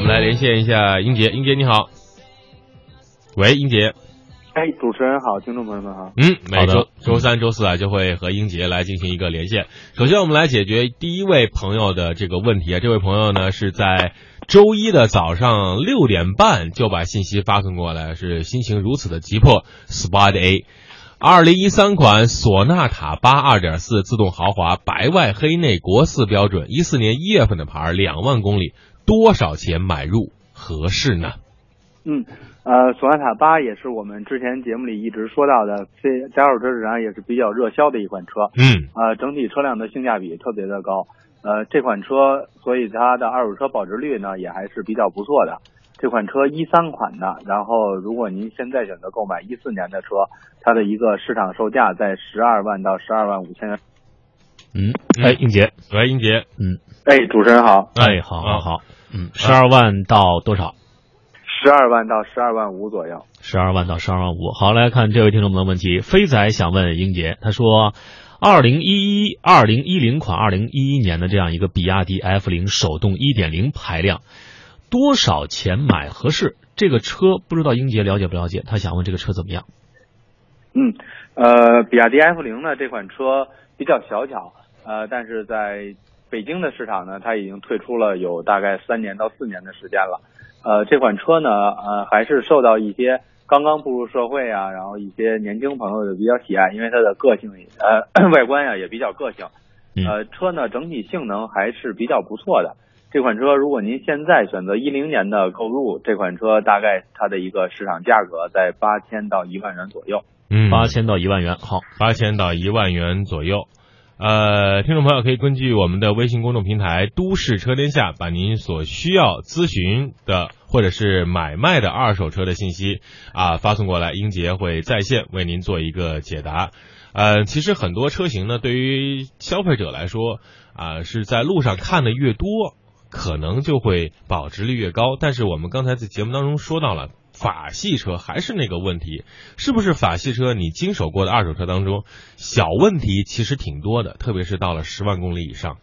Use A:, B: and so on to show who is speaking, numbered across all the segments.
A: 我们来连线一下英杰，英杰你好，喂，英杰。
B: 哎，主持人好，听众朋友们好。
A: 嗯，每周周三、周四啊，就会和英杰来进行一个连线。首先，我们来解决第一位朋友的这个问题啊。这位朋友呢，是在周一的早上六点半就把信息发送过来，是心情如此的急迫。Spot A，二零一三款索纳塔八二点四自动豪华白外黑内国四标准，一四年一月份的牌，两万公里，多少钱买入合适呢？
B: 嗯。呃，索纳塔八也是我们之前节目里一直说到的，在在二手车市场也是比较热销的一款车。
A: 嗯，
B: 呃，整体车辆的性价比特别的高。呃，这款车，所以它的二手车保值率呢也还是比较不错的。这款车一三款的，然后如果您现在选择购买一四年的车，它的一个市场售价在十二万到十二万五千元。
C: 嗯，哎，英杰，
A: 喂，英杰，
B: 嗯，哎，主持人好，
C: 哎，好，好，好，嗯，十二万到多少？
B: 十二万到十二万五左右，
C: 十二万到十二万五。好，来看这位听众朋友的问题。飞仔想问英杰，他说，二零一一、二零一零款、二零一一年的这样一个比亚迪 F 零手动一点零排量，多少钱买合适？这个车不知道英杰了解不了解？他想问这个车怎么样？
B: 嗯，呃，比亚迪 F 零呢这款车比较小巧，呃，但是在北京的市场呢，它已经退出了有大概三年到四年的时间了。呃，这款车呢，呃，还是受到一些刚刚步入社会啊，然后一些年轻朋友的比较喜爱，因为它的个性，呃，外观呀也比较个性。呃，车呢整体性能还是比较不错的。这款车如果您现在选择一零年的购入，这款车大概它的一个市场价格在八千到一万元左右。
A: 嗯，
C: 八千到一万元，好，
A: 八千到一万元左右。呃，听众朋友可以根据我们的微信公众平台“都市车天下”，把您所需要咨询的或者是买卖的二手车的信息啊发送过来，英杰会在线为您做一个解答。呃，其实很多车型呢，对于消费者来说啊，是在路上看的越多，可能就会保值率越高。但是我们刚才在节目当中说到了。法系车还是那个问题，是不是法系车？你经手过的二手车当中，小问题其实挺多的，特别是到了十万公里以上。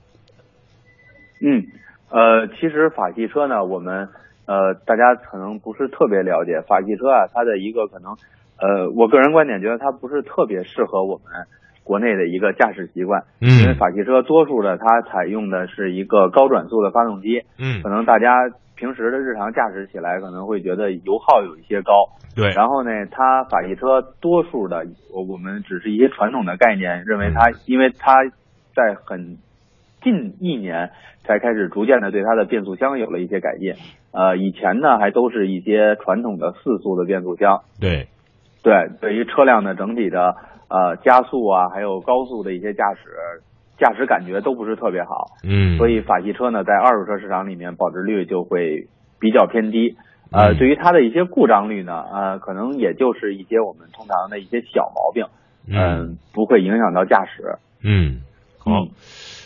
B: 嗯，呃，其实法系车呢，我们呃，大家可能不是特别了解法系车啊，它的一个可能，呃，我个人观点觉得它不是特别适合我们国内的一个驾驶习惯。
A: 嗯。
B: 因为法系车多数的它采用的是一个高转速的发动机。
A: 嗯。
B: 可能大家。平时的日常驾驶起来可能会觉得油耗有一些高，
A: 对。
B: 然后呢，它法系车多数的，我我们只是一些传统的概念，认为它，因为它在很近一年才开始逐渐的对它的变速箱有了一些改进。呃，以前呢还都是一些传统的四速的变速箱。
A: 对，
B: 对，对于车辆的整体的呃加速啊，还有高速的一些驾驶。驾驶感觉都不是特别好，
A: 嗯，
B: 所以法系车呢，在二手车市场里面保值率就会比较偏低。呃，对于它的一些故障率呢，呃，可能也就是一些我们通常的一些小毛病，嗯，不会影响到驾驶。
A: 嗯，好，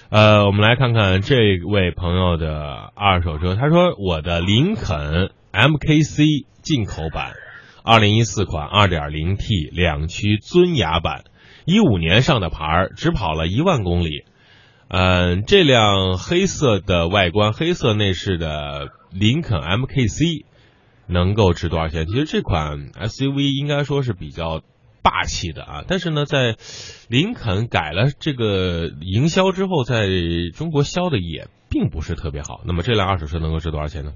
A: 呃，我们来看看这位朋友的二手车，他说我的林肯 MKC 进口版，二零一四款二点零 T 两驱尊雅版。一五年上的牌，只跑了一万公里。嗯，这辆黑色的外观、黑色内饰的林肯 MKC 能够值多少钱？其实这款 SUV 应该说是比较霸气的啊。但是呢，在林肯改了这个营销之后，在中国销的也并不是特别好。那么这辆二手车能够值多少钱呢？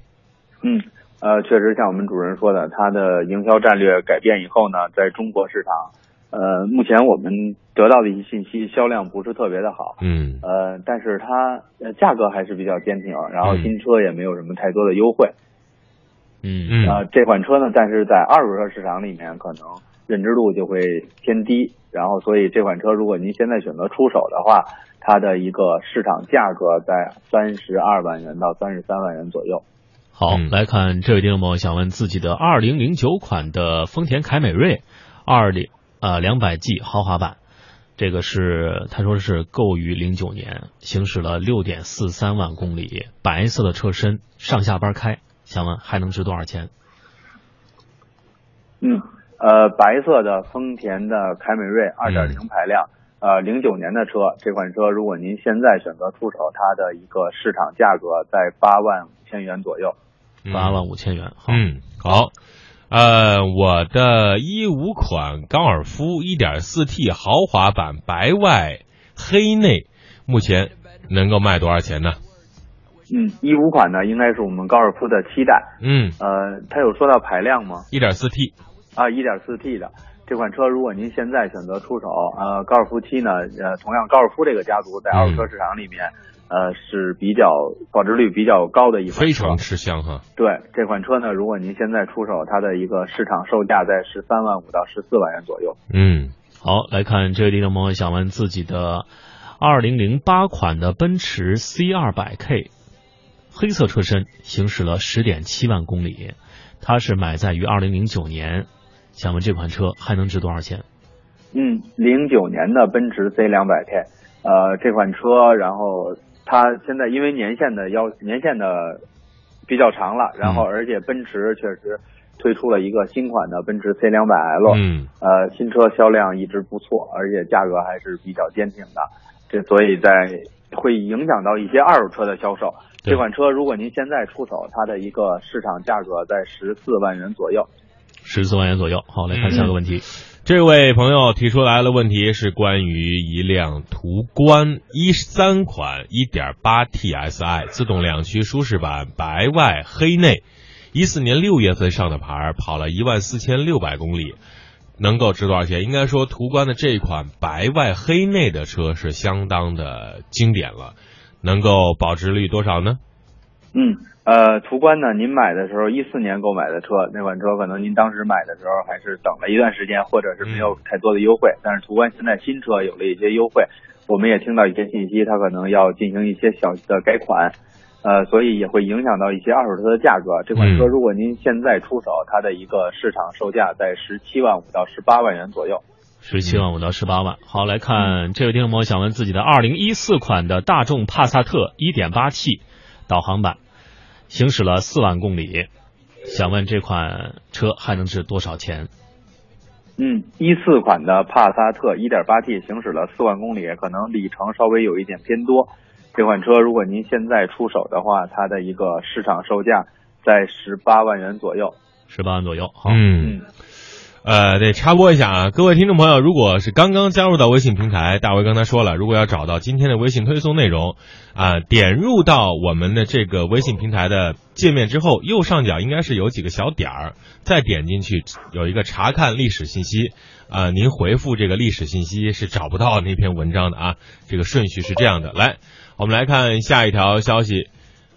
B: 嗯，呃，确实像我们主任说的，它的营销战略改变以后呢，在中国市场。呃，目前我们得到的一些信息，销量不是特别的好。
A: 嗯。
B: 呃，但是它呃价格还是比较坚挺，然后新车也没有什么太多的优惠。
C: 嗯嗯。
B: 啊，这款车呢，但是在二手车市场里面可能认知度就会偏低，然后所以这款车如果您现在选择出手的话，它的一个市场价格在三十二万元到三十三万元左右。
C: 好，来看这位听众朋友想问自己的二零零九款的丰田凯美瑞二零。呃，两百 G 豪华版，这个是他说是购于零九年，行驶了六点四三万公里，白色的车身，上下班开，想问还能值多少钱？
B: 嗯，呃，白色的丰田的凯美瑞二点零排量，呃，零九年的车，这款车如果您现在选择出手，它的一个市场价格在八万五千元左右。
C: 八万五千元。好，
A: 嗯，好。呃，我的一五款高尔夫一点四 T 豪华版白外黑内，目前能够卖多少钱呢？
B: 嗯，一五款呢，应该是我们高尔夫的七代。
A: 嗯，
B: 呃，它有说到排量吗？
A: 一点四 T
B: 啊，一点四 T 的这款车，如果您现在选择出手，呃，高尔夫七呢，呃，同样高尔夫这个家族在二手车市场里面，呃，是比较保值率比较高的一款车，
A: 非常吃香哈。
B: 对这款车呢，如果您现在出手，它的一个市场售价在十三万五到十四万元左右。
A: 嗯，
C: 好，来看这位听众朋友想问自己的二零零八款的奔驰 C 二百 K。黑色车身行驶了十点七万公里，它是买在于二零零九年，想问这款车还能值多少钱？
B: 嗯，零九年的奔驰 C 两百 K，呃，这款车，然后它现在因为年限的要年限的比较长了，然后而且奔驰确实推出了一个新款的奔驰 C 两百 L，
A: 嗯，
B: 呃，新车销量一直不错，而且价格还是比较坚挺的，这所以在会影响到一些二手车的销售。这款车如果您现在出手，它的一个市场价格在十四万元左右。
C: 十四万元左右。好，来看下个问题。
A: 这位朋友提出来的问题是关于一辆途观一三款一点八 TSI 自动两驱舒适版白外黑内，一四年六月份上的牌，跑了一万四千六百公里，能够值多少钱？应该说途观的这款白外黑内的车是相当的经典了。能够保值率多少呢？
B: 嗯，呃，途观呢，您买的时候一四年购买的车，那款车可能您当时买的时候还是等了一段时间，或者是没有太多的优惠。但是途观现在新车有了一些优惠，我们也听到一些信息，它可能要进行一些小的改款，呃，所以也会影响到一些二手车的价格。这款车如果您现在出手，它的一个市场售价在十七万五到十八万元左右。
C: 十七万五到十八万。好，来看这位听众朋友想问自己的二零一四款的大众帕萨特一点八 T 导航版，行驶了四万公里，想问这款车还能值多少钱？
B: 嗯，一四款的帕萨特一点八 T 行驶了四万公里，可能里程稍微有一点偏多。这款车如果您现在出手的话，它的一个市场售价在十八万元左右。
C: 十八万左右。好，
A: 嗯。呃，得插播一下啊，各位听众朋友，如果是刚刚加入到微信平台，大为刚才说了，如果要找到今天的微信推送内容，啊，点入到我们的这个微信平台的界面之后，右上角应该是有几个小点儿，再点进去有一个查看历史信息，啊，您回复这个历史信息是找不到那篇文章的啊，这个顺序是这样的。来，我们来看下一条消息，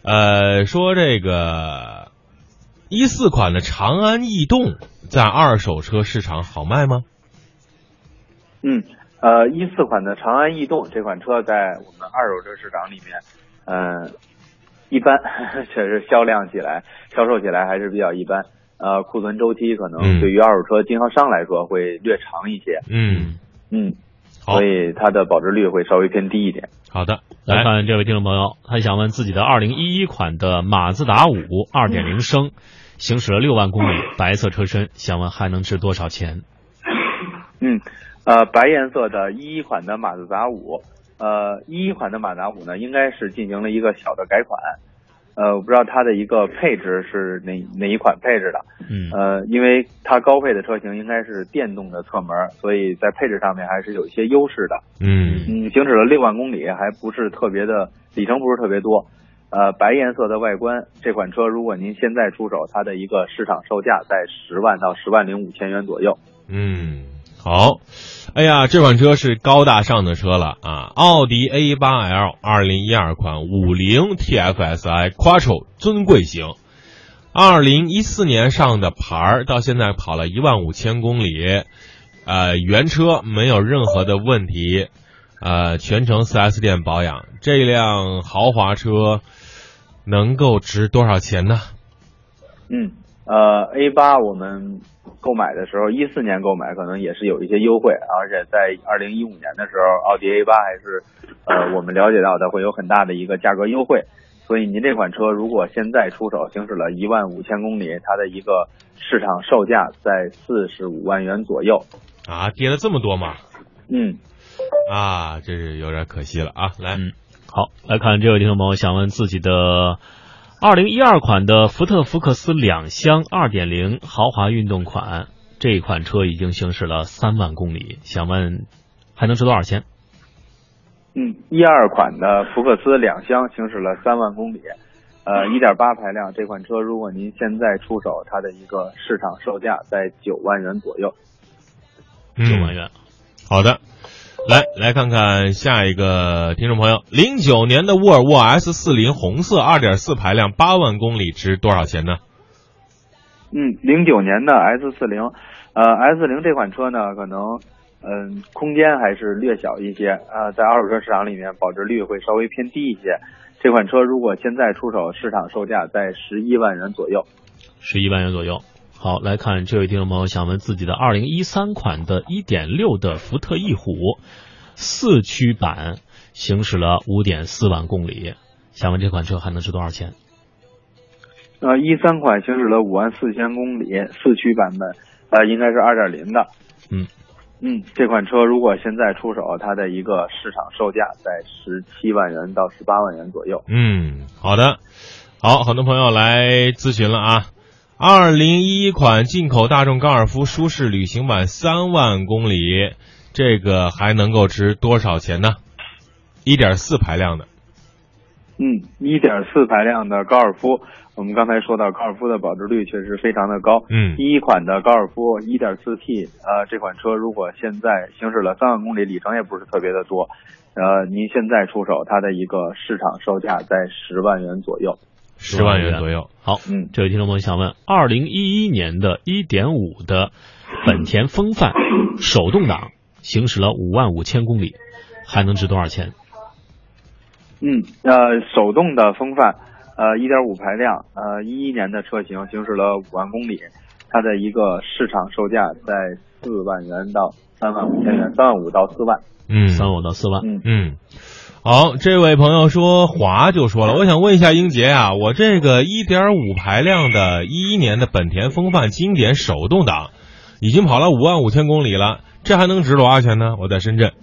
A: 呃，说这个。一四款的长安逸动在二手车市场好卖吗？
B: 嗯，呃，一四款的长安逸动这款车在我们二手车市场里面，嗯，一般，确实销量起来、销售起来还是比较一般。呃，库存周期可能对于二手车经销商来说会略长一些。
A: 嗯
B: 嗯，所以它的保值率会稍微偏低一点。
A: 好的，
C: 来看这位听众朋友，他想问自己的二零一一款的马自达五二点零升。行驶了六万公里，白色车身，想问还能值多少钱？
B: 嗯，呃，白颜色的一一款的马自达五，呃，一一款的马自达五呢，应该是进行了一个小的改款，呃，我不知道它的一个配置是哪哪一款配置的，
C: 嗯，
B: 呃，因为它高配的车型应该是电动的侧门，所以在配置上面还是有一些优势的，
A: 嗯
B: 嗯，行驶了六万公里，还不是特别的里程，不是特别多。呃，白颜色的外观，这款车如果您现在出手，它的一个市场售价在十万到十万零五千元左右。
A: 嗯，好，哎呀，这款车是高大上的车了啊！奥迪 A 八 L 二零一二款五零 TFSI Quattro 尊贵型，二零一四年上的牌儿，到现在跑了一万五千公里，呃，原车没有任何的问题，呃，全程 4S 店保养，这辆豪华车。能够值多少钱呢？
B: 嗯，呃，A 八我们购买的时候，一四年购买可能也是有一些优惠，而且在二零一五年的时候，奥迪 A 八还是呃我们了解到的会有很大的一个价格优惠，所以您这款车如果现在出手行驶了一万五千公里，它的一个市场售价在四十五万元左右。
A: 啊，跌了这么多吗？
B: 嗯，
A: 啊，这是有点可惜了啊，来。
C: 嗯好，来看这位听众朋友想问自己的二零一二款的福特福克斯两厢二点零豪华运动款，这款车已经行驶了三万公里，想问还能值多少钱？
B: 嗯，一二款的福克斯两厢行驶了三万公里，呃，一点八排量这款车，如果您现在出手，它的一个市场售价在九万元左右。
C: 九万元。
A: 好的，来来看看下一个听众朋友，零九年的沃尔沃 S 四零红色二点四排量八万公里值多少钱呢？
B: 嗯，零九年的 S 四零，呃，S 四零这款车呢，可能嗯空间还是略小一些啊、在二手车市场里面保值率会稍微偏低一些。这款车如果现在出手，市场售价在十一万元左右。
C: 十一万元左右。好，来看这位听众朋友想问自己的二零一三款的一点六的福特翼虎四驱版，行驶了五点四万公里，想问这款车还能值多少钱？
B: 呃，一三款行驶了五万四千公里，四驱版本，呃，应该是二点零的。
C: 嗯
B: 嗯，这款车如果现在出手，它的一个市场售价在十七万元到十八万元左右。
A: 嗯，好的，好，很多朋友来咨询了啊。二零一一款进口大众高尔夫舒适旅行版三万公里，这个还能够值多少钱呢？一点四排量的，
B: 嗯，一点四排量的高尔夫，我们刚才说到高尔夫的保值率确实非常的高。
A: 嗯
B: 第一款的高尔夫一点四 T，呃，这款车如果现在行驶了三万公里，里程也不是特别的多，呃，您现在出手，它的一个市场售价在十万元左右。
A: 十万元左右。
C: 好，
B: 嗯
C: 这位听众朋友想问，二零一一年的一点五的本田锋范手动挡，行驶了五万五千公里，还能值多少钱？
B: 嗯，呃，手动的风范，呃，一点五排量，呃，一一年的车型，行驶了五万公里，它的一个市场售价在四万元到三万五千元，三万五到四万。
A: 嗯，
C: 三万五到四万。
B: 嗯
A: 嗯，好，这位朋友说华就说了，我想问一下英杰啊，我这个一点五排量的一一年的本田锋范经典手动挡，已经跑了五万五千公里了，这还能值多少钱呢？我在深圳。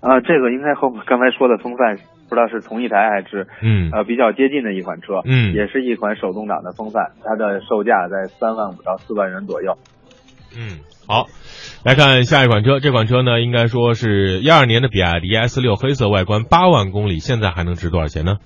B: 啊、这个应该和我刚才说的风范不知道是同一台还是
A: 嗯
B: 呃比较接近的一款车，
A: 嗯
B: 也是一款手动挡的风范，它的售价在三万五到四万元左右。
A: 嗯，好，来看下一款车，这款车呢，应该说是一二年的比亚迪 S 六黑色外观，八万公里，现在还能值多少钱呢？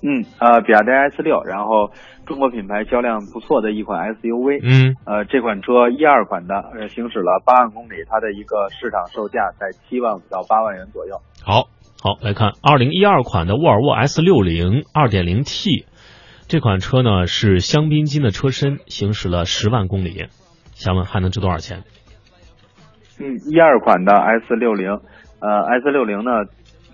B: 嗯，呃，比亚迪 S 六，然后中国品牌销量不错的一款 SUV，
A: 嗯
B: 呃，这款车一二款的，呃，行驶了八万公里，它的一个市场售价在七万五到八万元左右。
A: 好，
C: 好，来看二零一二款的沃尔沃 S 六零二点零 T，这款车呢是香槟金的车身，行驶了十万公里，想问还能值多少钱？
B: 嗯，一二款的 S 六零，呃，S 六零呢，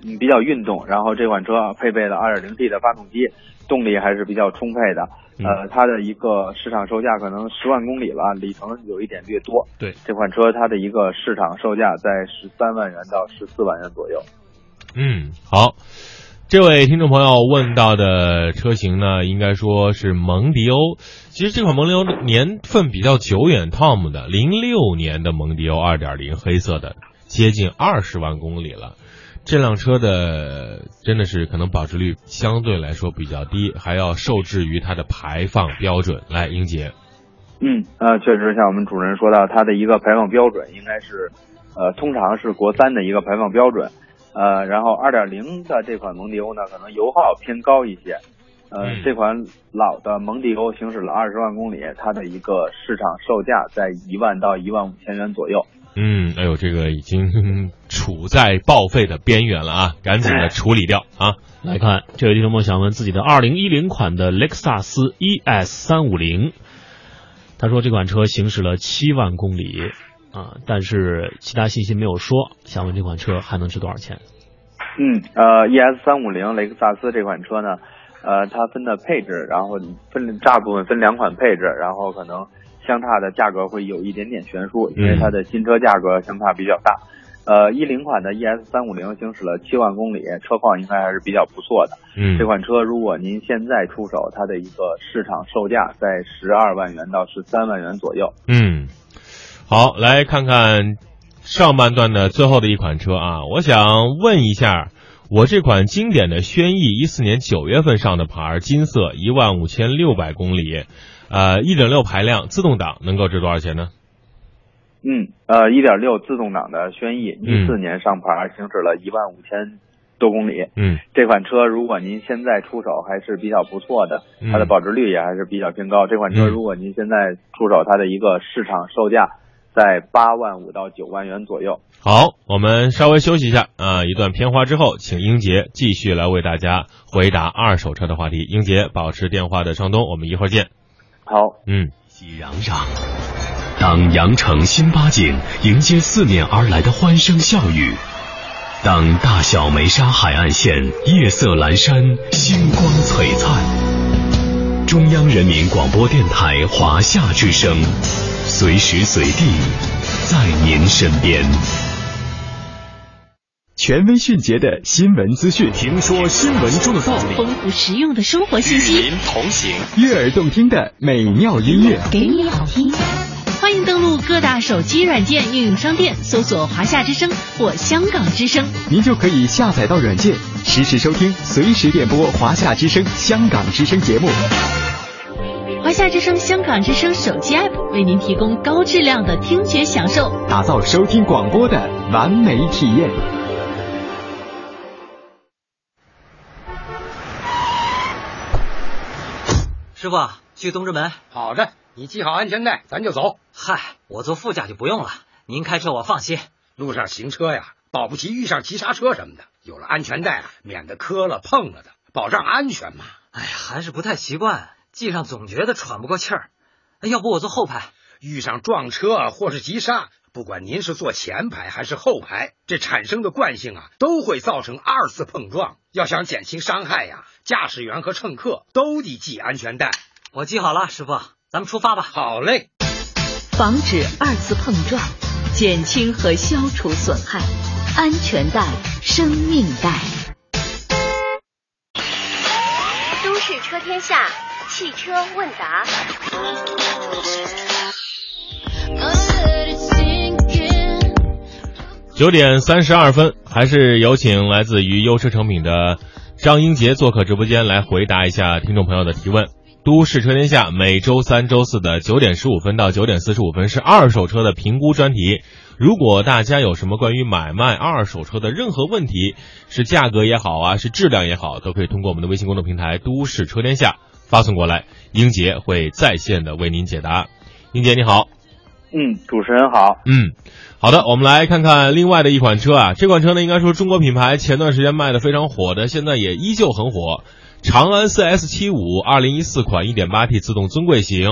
B: 嗯，比较运动，然后这款车配备了二点零 T 的发动机，动力还是比较充沛的。呃，它的一个市场售价可能十万公里了，里程有一点略多。
C: 对，
B: 这款车它的一个市场售价在十三万元到十四万元左右。
A: 嗯，好。这位听众朋友问到的车型呢，应该说是蒙迪欧。其实这款蒙迪欧年份比较久远，Tom 的零六年的蒙迪欧二点零黑色的，接近二十万公里了。这辆车的真的是可能保值率相对来说比较低，还要受制于它的排放标准。来，英杰，
B: 嗯，呃，确实像我们主持人说到，它的一个排放标准应该是，呃，通常是国三的一个排放标准。呃，然后二点零的这款蒙迪欧呢，可能油耗偏高一些。呃，
A: 嗯
B: 这款老的蒙迪欧行驶了二十万公里，它的一个市场售价在一万到一万五千元左右。
A: 嗯，哎呦，这个已经 处在报废的边缘了啊，赶紧的处理掉啊。
C: 来看这位听众朋友想问自己的二零一零款的雷克萨斯 ES 三五零，他说这款车行驶了七万公里啊，但是其他信息没有说，想问这款车还能值多少钱？
B: 嗯，呃，ES 三五零雷克萨斯这款车呢，呃，它分的配置，然后分大部分分两款配置，然后可能相差的价格会有一点点悬殊，因为它的新车价格相差比较大。呃，一零款的 ES 三五零行驶了七万公里，车况应该还是比较不错的。
A: 嗯，
B: 这款车如果您现在出手，它的一个市场售价在十二万元到十三万元左右。
A: 嗯，好，来看看上半段的最后的一款车啊，我想问一下，我这款经典的轩逸，一四年九月份上的牌，金色，一万五千六百公里，呃，一点六排量，自动挡，能够值多少钱呢？
B: 嗯，呃，一点六自动挡的轩逸，一四年上牌，行驶了一万五千多公里。
A: 嗯，
B: 这款车如果您现在出手还是比较不错的，它的保值率也还是比较偏高。这款车如果您现在出手，它的一个市场售价在八万五到九万元左右。
A: 好，我们稍微休息一下啊，一段片花之后，请英杰继续来为大家回答二手车的话题。英杰，保持电话的畅通，我们一会儿见。
B: 好，
A: 嗯，
D: 熙攘攘，当羊城新八景迎接四面而来的欢声笑语，当大小梅沙海岸线夜色阑珊，星光璀璨，中央人民广播电台华夏之声，随时随地在您身边。
E: 权威迅捷的新闻资讯，
D: 听说新闻中的道理，
F: 丰富实用的生活信息，
D: 与您同行，
E: 悦耳动听的美妙音乐，
F: 给你好听。欢迎登录各大手机软件应用商店，搜索“华夏之声”或“香港之声”，
E: 您就可以下载到软件，实时收听，随时点播华夏之声、香港之声节目。
F: 华夏之声、香港之声手机 App 为您提供高质量的听觉享受，
E: 打造收听广播的完美体验。
G: 师傅，去东直门。
H: 好的，你系好安全带，咱就走。
G: 嗨，我坐副驾就不用了，您开车我放心。
H: 路上行车呀，保不齐遇上急刹车什么的，有了安全带啊，免得磕了碰了的，保障安全嘛。
G: 哎呀，还是不太习惯，系上总觉得喘不过气儿。要不我坐后排？
H: 遇上撞车或是急刹，不管您是坐前排还是后排，这产生的惯性啊，都会造成二次碰撞。要想减轻伤害呀，驾驶员和乘客都得系安全带。
G: 我系好了，师傅，咱们出发吧。
H: 好嘞。
F: 防止二次碰撞，减轻和消除损害，安全带，生命带。
I: 都市车天下，汽车问答。
A: 九点三十二分，还是有请来自于优车成品的张英杰做客直播间来回答一下听众朋友的提问。都市车天下每周三、周四的九点十五分到九点四十五分是二手车的评估专题。如果大家有什么关于买卖二手车的任何问题，是价格也好啊，是质量也好，都可以通过我们的微信公众平台“都市车天下”发送过来，英杰会在线的为您解答。英杰你好，
B: 嗯，主持人好，
A: 嗯，好的，我们来看看另外的一款车啊，这款车呢应该说中国品牌前段时间卖的非常火的，现在也依旧很火。长安 CS 七五，二零一四款一点八 T 自动尊贵型，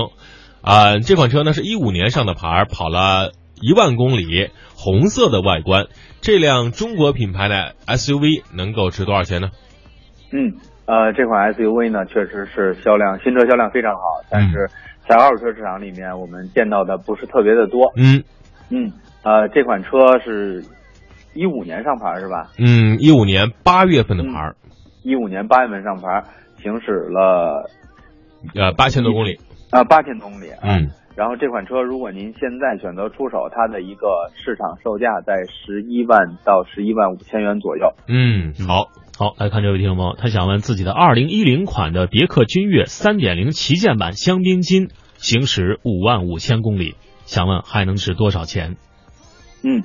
A: 啊，这款车呢是一五年上的牌，跑了一万公里，红色的外观。这辆中国品牌的 SUV 能够值多少钱呢？
B: 嗯，呃，这款 SUV 呢确实是销量新车销量非常好，但是在二手车市场里面我们见到的不是特别的多。
A: 嗯
B: 嗯，呃，这款车是一五年上牌是吧？
A: 嗯，一五年八月份的牌。
B: 一五年八月份上牌，行驶了
A: 呃八千多公里
B: 啊，八千多公里。
A: 嗯，
B: 然后这款车如果您现在选择出手，它的一个市场售价在十一万到十一万五千元左右。
A: 嗯，好，
C: 好来看这位听众朋友，他想问自己的二零一零款的别克君越三点零旗舰版香槟金，行驶五万五千公里，想问还能值多少钱？
B: 嗯。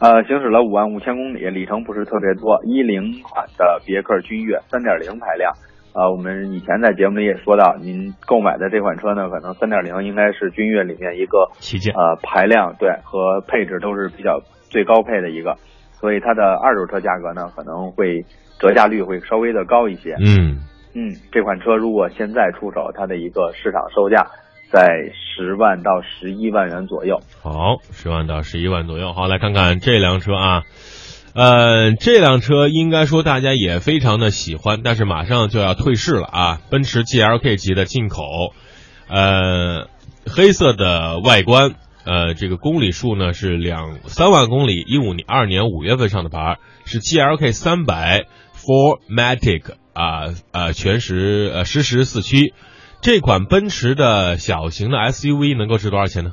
B: 呃，行驶了五万五千公里，里程不是特别多。一零款的别克君越三点零排量，呃，我们以前在节目里也说到，您购买的这款车呢，可能三点零应该是君越里面一个
C: 旗舰，
B: 呃，排量对和配置都是比较最高配的一个，所以它的二手车价格呢可能会折价率会稍微的高一些。
A: 嗯
B: 嗯，这款车如果现在出手，它的一个市场售价。在十万到十一万元左右。
A: 好，十万到十一万左右。好，来看看这辆车啊，呃，这辆车应该说大家也非常的喜欢，但是马上就要退市了啊。奔驰 GLK 级的进口，呃，黑色的外观，呃，这个公里数呢是两三万公里，一五年二年五月份上的牌，是 GLK 三百 Formatic 啊呃全时呃实时四驱。这款奔驰的小型的 SUV 能够值多少钱呢？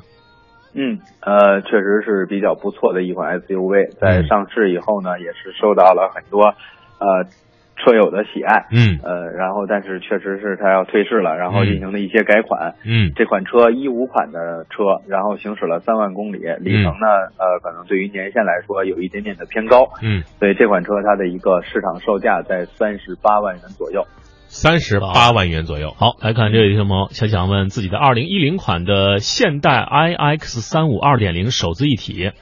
B: 嗯，呃，确实是比较不错的一款 SUV，在上市以后呢，也是受到了很多呃车友的喜爱。
A: 嗯
B: 呃，然后但是确实是它要退市了，然后进行了一些改款。
A: 嗯
B: 这款车一五款的车，然后行驶了三万公里，里程呢，呃，可能对于年限来说有一点点的偏高，
A: 嗯，
B: 所以这款车它的一个市场售价在三十八万元左右。
A: 三十八万元左右。
C: 好，来看这位听众朋友，想想问自己的二零一零款的现代 iX 三五二点零手自一体，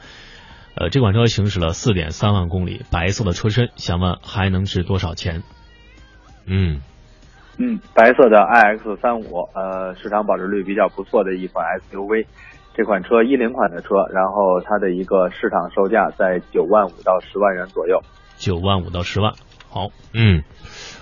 C: 呃，这款车行驶了四点三万公里，白色的车身，想问还能值多少钱？
A: 嗯
B: 嗯，白色的 iX 三五，呃，市场保值率比较不错的一款 SUV。这款车一零款的车，然后它的一个市场售价在九万五到十万元左右。
C: 九万五到十万。好，
A: 嗯，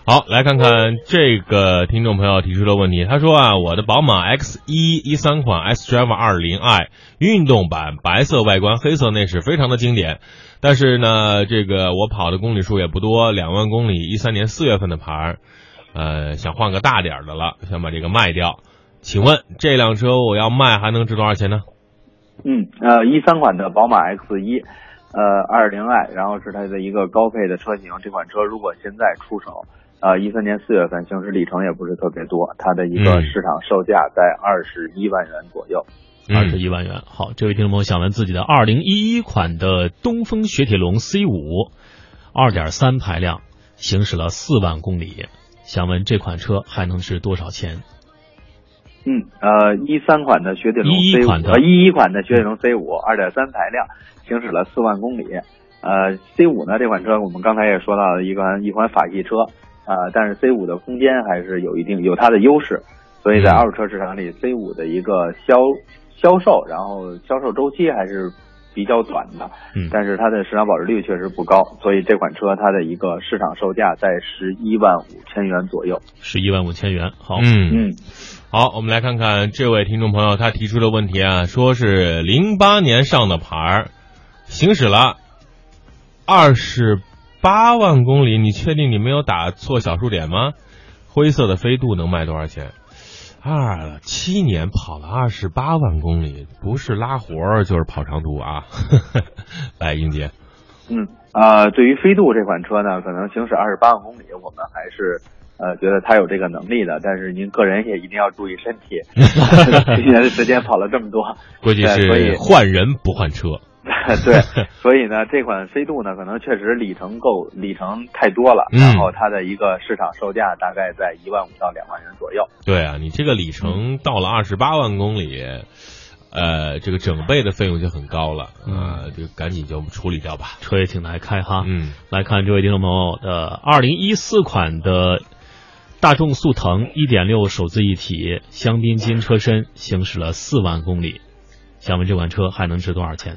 A: 好，来看看这个听众朋友提出的问题。他说啊，我的宝马 X 一一三款 S Drive 二零 i 运动版，白色外观，黑色内饰，非常的经典。但是呢，这个我跑的公里数也不多，两万公里，一三年四月份的牌儿，呃，想换个大点儿的了，想把这个卖掉。请问这辆车我要卖还能值多少钱呢？
B: 嗯，呃，一三款的宝马 X 一，呃，二零 i，然后是它的一个高配的车型。这款车如果现在出手，呃，一三年四月份行驶里程也不是特别多，它的一个
A: 嗯
B: 市场售价在二十一万元左右。
C: 二十一万元。好，这位听众朋友想问自己的二零一一款的东风雪铁龙 C 五，二点三排量，行驶了四万公里，想问这款车还能值多少钱？
B: 嗯，呃，一三款的雪铁龙
C: 11
B: C 五，
C: 款的
B: 呃，一一款的雪铁龙 C 五，二点三排量，行驶了四万公里。呃，C 五呢这款车我们刚才也说到了一款一款法系车，呃，但是 C 五的空间还是有一定有它的优势，所以在
A: 嗯
B: 二手车市场里，C 五的一个销销售，然后销售周期还是比较短的，
C: 嗯
B: 但是它的市场保值率确实不高，所以这款车它的一个市场售价在十一万五千元左右。
C: 十一万五千元。好，
A: 嗯
B: 嗯，
A: 好，我们来看看这位听众朋友他提出的问题啊，说是零八年上的牌儿，行驶了二十八万公里，你确定你没有打错小数点吗？灰色的飞度能卖多少钱？二七年跑了二十八万公里，不是拉活儿就是跑长途啊！来，英杰，
B: 嗯，呃，对于飞度这款车呢，可能行驶二十八万公里，我们还是呃觉得它有这个能力的，但是您个人也一定要注意身体。去年的时间跑了这么多，
A: 估计是换人不换车。
B: 对，所以呢，这款飞度呢，可能确实里程够，里程太多了，
A: 嗯
B: 然后它的一个市场售价大概在一万五到两万元左右。
A: 对啊，你这个里程到了二十八万公里，呃，这个整备的费用就很高了啊、就赶紧就处理掉吧。
C: 车也挺难开哈。
A: 嗯，
C: 来看这位听众朋友的二零一四款的大众速腾一点六手自一体香槟金车身，行驶了四万公里，想问这款车还能值多少钱？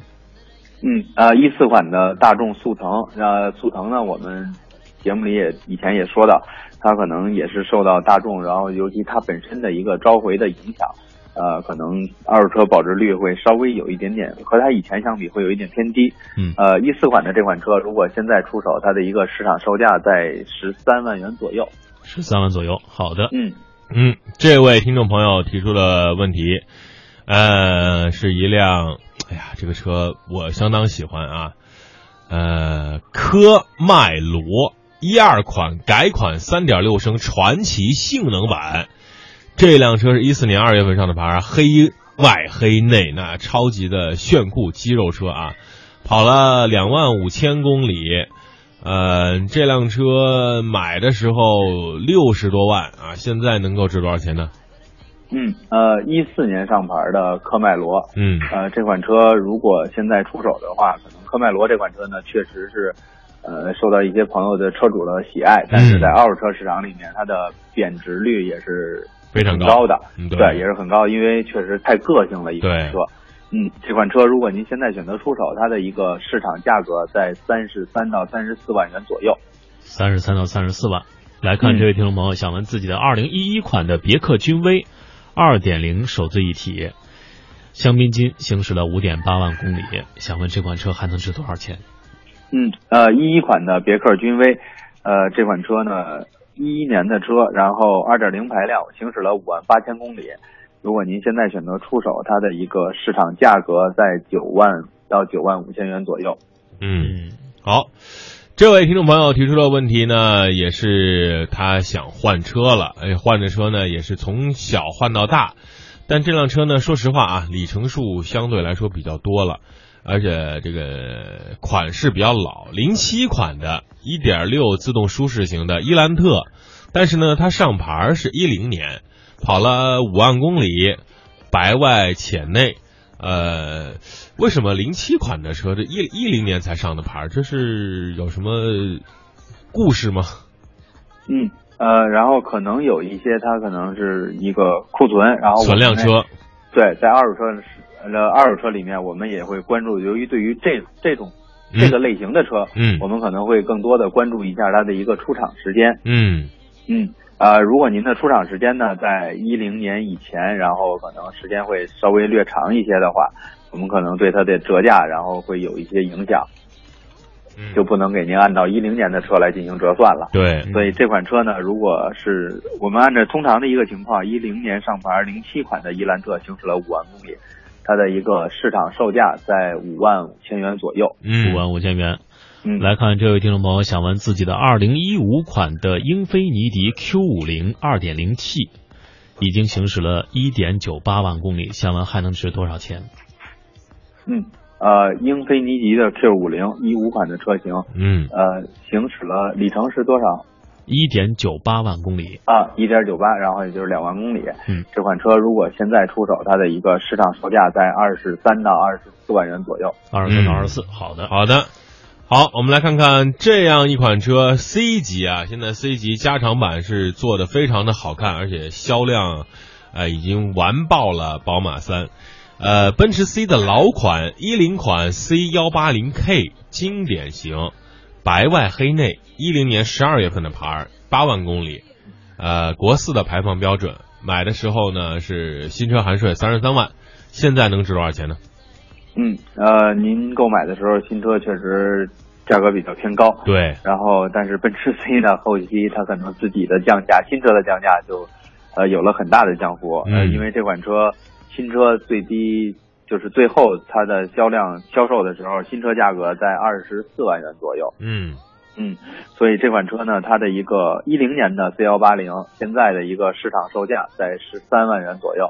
B: 嗯，呃，一四款的大众速腾，呃，速腾呢，我们节目里也以前也说到，它可能也是受到大众，然后尤其它本身的一个召回的影响，呃，可能二手车保值率会稍微有一点点和它以前相比会有一点偏低。
C: 嗯
B: 呃，一四款的这款车如果现在出手，它的一个市场售价在十三万元左右。
C: 十三万左右。好的，
B: 嗯
A: 嗯，这位听众朋友提出了问题，呃，是一辆，哎呀，这个车我相当喜欢啊，呃，科迈罗一二款改款三点六升传奇性能版，这辆车是一四年二月份上的牌，黑外黑内，那超级的炫酷肌肉车啊，跑了两万五千公里。呃，这辆车买的时候六十多万啊，现在能够值多少钱呢？
B: 嗯，呃，一四年上牌的科迈罗，
A: 嗯。
B: 呃，这款车如果现在出手的话，可能科迈罗这款车呢，确实是，呃，受到一些朋友的车主的喜爱，但是在二手车市场里面，它的贬值率也是
A: 非常高
B: 的，
A: 嗯对
B: 对，也是很高，因为确实太个性了一款车。嗯，这款车如果您现在选择出手，它的一个市场价格在三十三到三十四万元左右。
C: 三十三到三十四万。来看这位听众朋友想问自己的二零一一款的别克君威二点零手自一体香槟金行驶了五点八万公里，想问这款车还能值多少钱？
B: 嗯，呃，一一款的别克君威，呃，这款车呢，一一年的车，然后二点零排量，行驶了五万八千公里。如果您现在选择出手，它的一个市场价格在九万到九万五千元左右。
A: 嗯，好，这位听众朋友提出的问题呢，也是他想换车了，哎，换的车呢也是从小换到大，但这辆车呢，说实话啊，里程数相对来说比较多了，而且这个款式比较老，零七款的1.6自动舒适型的伊兰特，但是呢，它上牌是一零年，跑了五万公里，白外浅内。呃，为什么零七款的车这一一零年才上的牌？这是有什么故事吗？
B: 嗯，呃，然后可能有一些它可能是一个库存，然后
A: 存量车。
B: 对，在二手车呃二手车里面，我们也会关注，由于对于这这种这个类型的车，
A: 嗯，
B: 我们可能会更多的关注一下它的一个出厂时间。
A: 嗯
B: 嗯。呃，如果您的出厂时间呢，在一零年以前，然后可能时间会稍微略长一些的话，我们可能对它的折价，然后会有一些影响，就不能给您按照一零年的车来进行折算了。
A: 对，
B: 所以这款车呢，如果是我们按照通常的一个情况，一零年上牌零七款的伊兰特行驶了五万公里，它的一个市场售价在五万五千元左右。
A: 嗯，
C: 五万五千元。
B: 嗯，
C: 来看这位听众朋友想问自己的二零一五款的英菲尼迪 Q 五零二点零 T，已经行驶了一点九八万公里，想问还能值多少钱？
B: 嗯，呃，英菲尼迪的 Q 五零一五款的车型，
A: 嗯，
B: 呃，行驶了里程是多少？
C: 一点九八万公里
B: 啊，一点九八，然后也就是两万公里。
C: 嗯，
B: 这款车如果现在出手，它的一个市场售价在二十三到二十四万元左右。
C: 二十三到二十四，好的，
A: 好的。好，我们来看看这样一款车 C 级啊，现在 C 级加长版是做的非常的好看，而且销量，呃，已经完爆了宝马三。呃，奔驰 C 的老款一零款 C 幺八零 K 经典型，白外黑内，一零年十二月份的牌儿，八万公里，呃，国四的排放标准，买的时候呢是新车含税三十三万，现在能值多少钱呢？
B: 嗯，呃，您购买的时候新车确实价格比较偏高，
A: 对。
B: 然后，但是奔驰 C 呢，后期它可能自己的降价，新车的降价就，呃，有了很大的降幅。
A: 呃，
B: 因为这款车新车最低就是最后它的销量销售的时候，新车价格在二十四万元左右。
A: 嗯
B: 嗯，所以这款车呢，它的一个一零年的 C 幺八零，现在的一个市场售价在十三万元左右。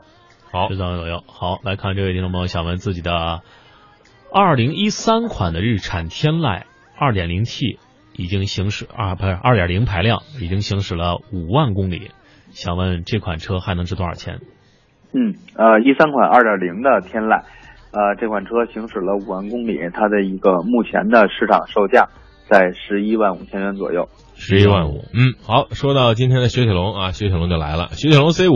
A: 好，
C: 十三万左右。好，来看这位听众朋友想问自己的二零一三款的日产天籁二点零 T 已经行驶啊，不是二点零排量，已经行驶了五万公里，想问这款车还能值多少钱？
B: 嗯，呃，一三款二点零的天籁，呃，这款车行驶了五万公里，它的一个目前的市场售价在十一万五千元左右。
A: 十一万五。嗯，好，说到今天的雪铁龙啊，雪铁龙就来了，雪铁龙 C 五。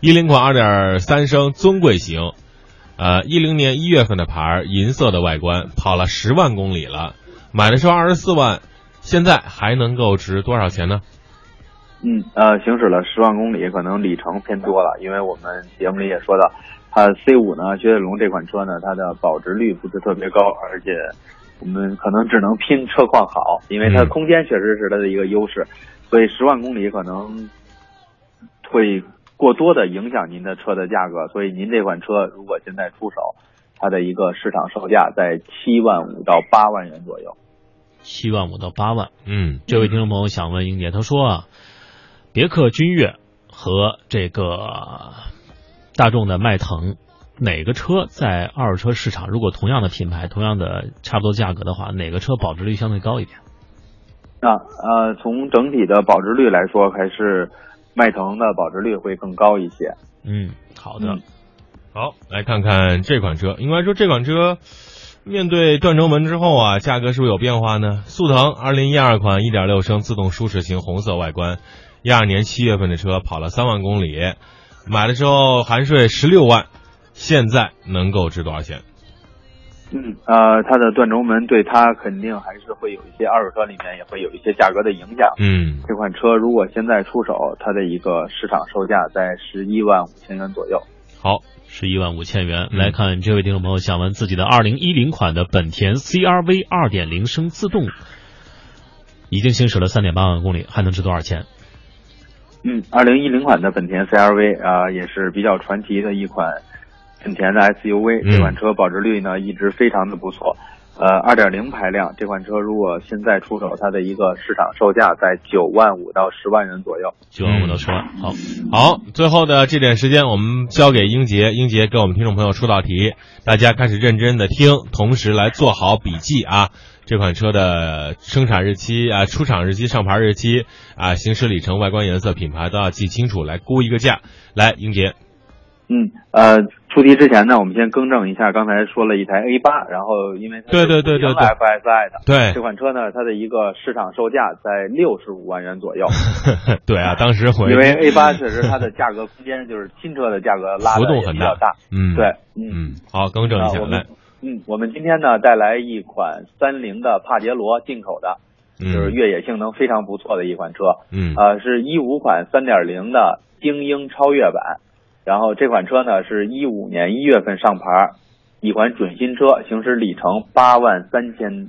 A: 一零款二点三升尊贵型，呃，一零年一月份的牌，银色的外观，跑了十万公里了，买的时候二十四万，现在还能够值多少钱呢？
B: 嗯，呃，行驶了十万公里，可能里程偏多了，因为我们节目里也说到，它 C 五呢，雪铁龙这款车呢，它的保值率不是特别高，而且我们可能只能拼车况好，因为它空间确实是它的一个优势，所以十万公里可能会。过多的影响您的车的价格，所以您这款车如果现在出手，它的一个市场售价在七万五到八万元左右。
C: 七万五到八万，
A: 嗯，
C: 这位听众朋友想问英姐，他说啊，别克君越和这个大众的迈腾，哪个车在二手车市场，如果同样的品牌、同样的差不多价格的话，哪个车保值率相对高一点？
B: 啊，呃，从整体的保值率来说，还是。迈腾的保值率会更高一些。
C: 嗯，好的。
A: 好，来看看这款车。应该说这款车面对断轴门之后啊，价格是不是有变化呢？速腾二零一二款一点六升自动舒适型红色外观，一二年七月份的车跑了三万公里，买的时候含税十六万，现在能够值多少钱？
B: 嗯，呃，它的断轴门对它肯定还是会有一些二手车里面也会有一些价格的影响。
A: 嗯，
B: 这款车如果现在出手，它的一个市场售价在十一万五千元左右。
C: 好，十一万五千元。来看这位听众朋友想问自己的二零一零款的本田 CRV 二点零升自动，已经行驶了三点八万公里，还能值多少钱？
B: 嗯，二零一零款的本田 CRV 啊，也是比较传奇的一款。本田的 SUV 这款车保值率呢一直非常的不错，呃，二点零排量这款车如果现在出手，它的一个市场售价在九万五到十万元左右。
C: 九万五到十万，好，
A: 好，最后的这点时间，我们交给英杰，英杰给我们听众朋友出道题，大家开始认真的听，同时来做好笔记啊。这款车的生产日期啊、出厂日期、上牌日期啊、行驶里程、外观颜色、品牌都要记清楚，来估一个价。来，英杰，
B: 嗯，呃，出题之前呢，我们先更正一下，刚才说了一台 A 八，然后因为它
A: 对对对对对
B: FSI 的，
A: 对
B: 这款车呢，它的一个市场售价在六十五万元左右。
A: 对啊，当时我
B: 因为 A 八确实它的价格空间就是新车的价格拉的比较大，
A: 嗯，
B: 对，
A: 嗯，好，更正一下，
B: 啊我们
A: 来，
B: 嗯，我们今天呢带来一款三菱的帕杰罗进口的，就是
A: 嗯
B: 越野性能非常不错的一款车，
A: 嗯
B: 呃，是一五款三点零的精英超越版，然后这款车呢是一五年一月份上牌，一款准新车，行驶里程八万三千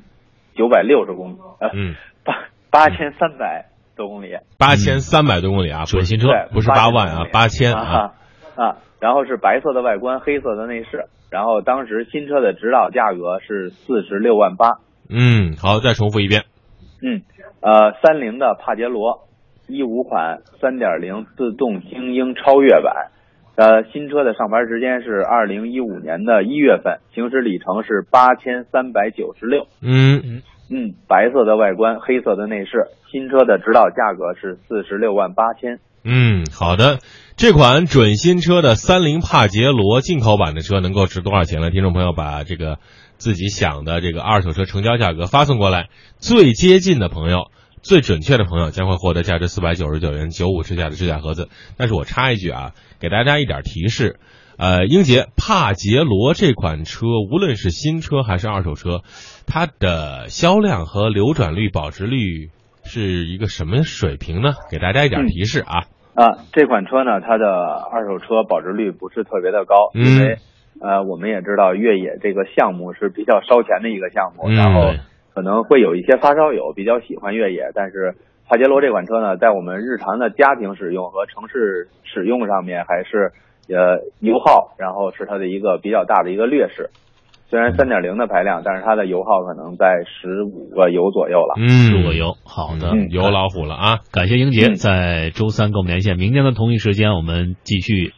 B: 九百六十公里，呃，
A: 嗯，
B: 八八千三百多公里，
A: 八千三百多公里啊，
C: 准新车
B: 对，
A: 不是八万啊，八千
B: 啊。
A: 啊，
B: 啊，然后是白色的外观，黑色的内饰，然后当时新车的指导价格是四十六万八，
A: 嗯，好，再重复一遍，
B: 嗯，呃，三菱的帕杰罗，一五款三点零自动精英超越版，呃，新车的上牌时间是二零一五年的一月份，行驶里程是八千三百九十六。
A: 嗯
B: 嗯，白色的外观，黑色的内饰，新车的指导价格是四十六万八千。
A: 嗯，好的。这款准新车的三菱帕杰罗进口版的车能够值多少钱呢？听众朋友把这个自己想的这个二手车成交价格发送过来，最接近的朋友。最准确的朋友将会获得价值四百九十九元九五支架的支架盒子。但是我插一句啊，给大家一点提示，呃，英杰帕杰罗这款车，无论是新车还是二手车，它的销量和流转率、保值率是一个什么水平呢？给大家一点提示啊。
B: 啊，这款车呢，它的二手车保值率不是特别的高，
A: 嗯
B: 因为呃，我们也知道越野这个项目是比较烧钱的一个项目，
A: 嗯
B: 然后可能会有一些发烧友比较喜欢越野，但是帕杰罗这款车呢，在我们日常的家庭使用和城市使用上面还是呃油耗，然后是它的一个比较大的一个劣势。虽然三点零的排量，但是它的油耗可能在十五个油左右了。
A: 嗯，
C: 入个油，好的，
A: 嗯油老虎了啊！
C: 感谢英杰
B: 嗯
C: 在周三跟我们连线，明天的同一时间我们继续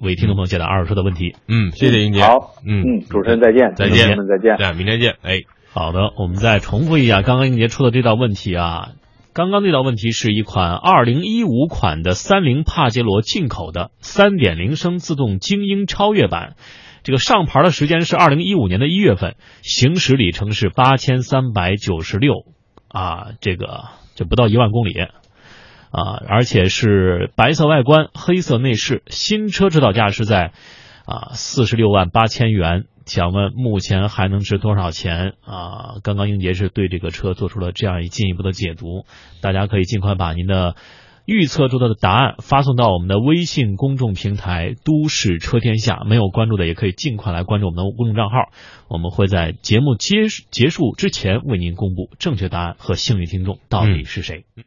C: 为听众朋友解答二手车的问题。
A: 嗯，谢谢英杰。
B: 好，
A: 嗯
B: 嗯，主持人再见，
A: 再见
B: 听众朋友们再见。
A: 对，明天见。哎，
C: 好的，我们再重复一下刚刚英杰出的这道问题啊。刚刚那道问题是一款二零一五款的三菱帕杰罗进口的三点零升自动精英超越版，这个上牌的时间是二零一五年的一月份，行驶里程是八千三百九十六啊，这个就不到一万公里啊，而且是白色外观、黑色内饰，新车指导价是在啊四十六万八千元。想问目前还能值多少钱啊？刚刚英杰是对这个车做出了这样一进一步的解读，大家可以尽快把您的预测出的答案发送到我们的微信公众平台“都市车天下”，没有关注的也可以尽快来关注我们的公众账号，我们会在节目结结束之前为您公布正确答案和幸运听众到底是谁。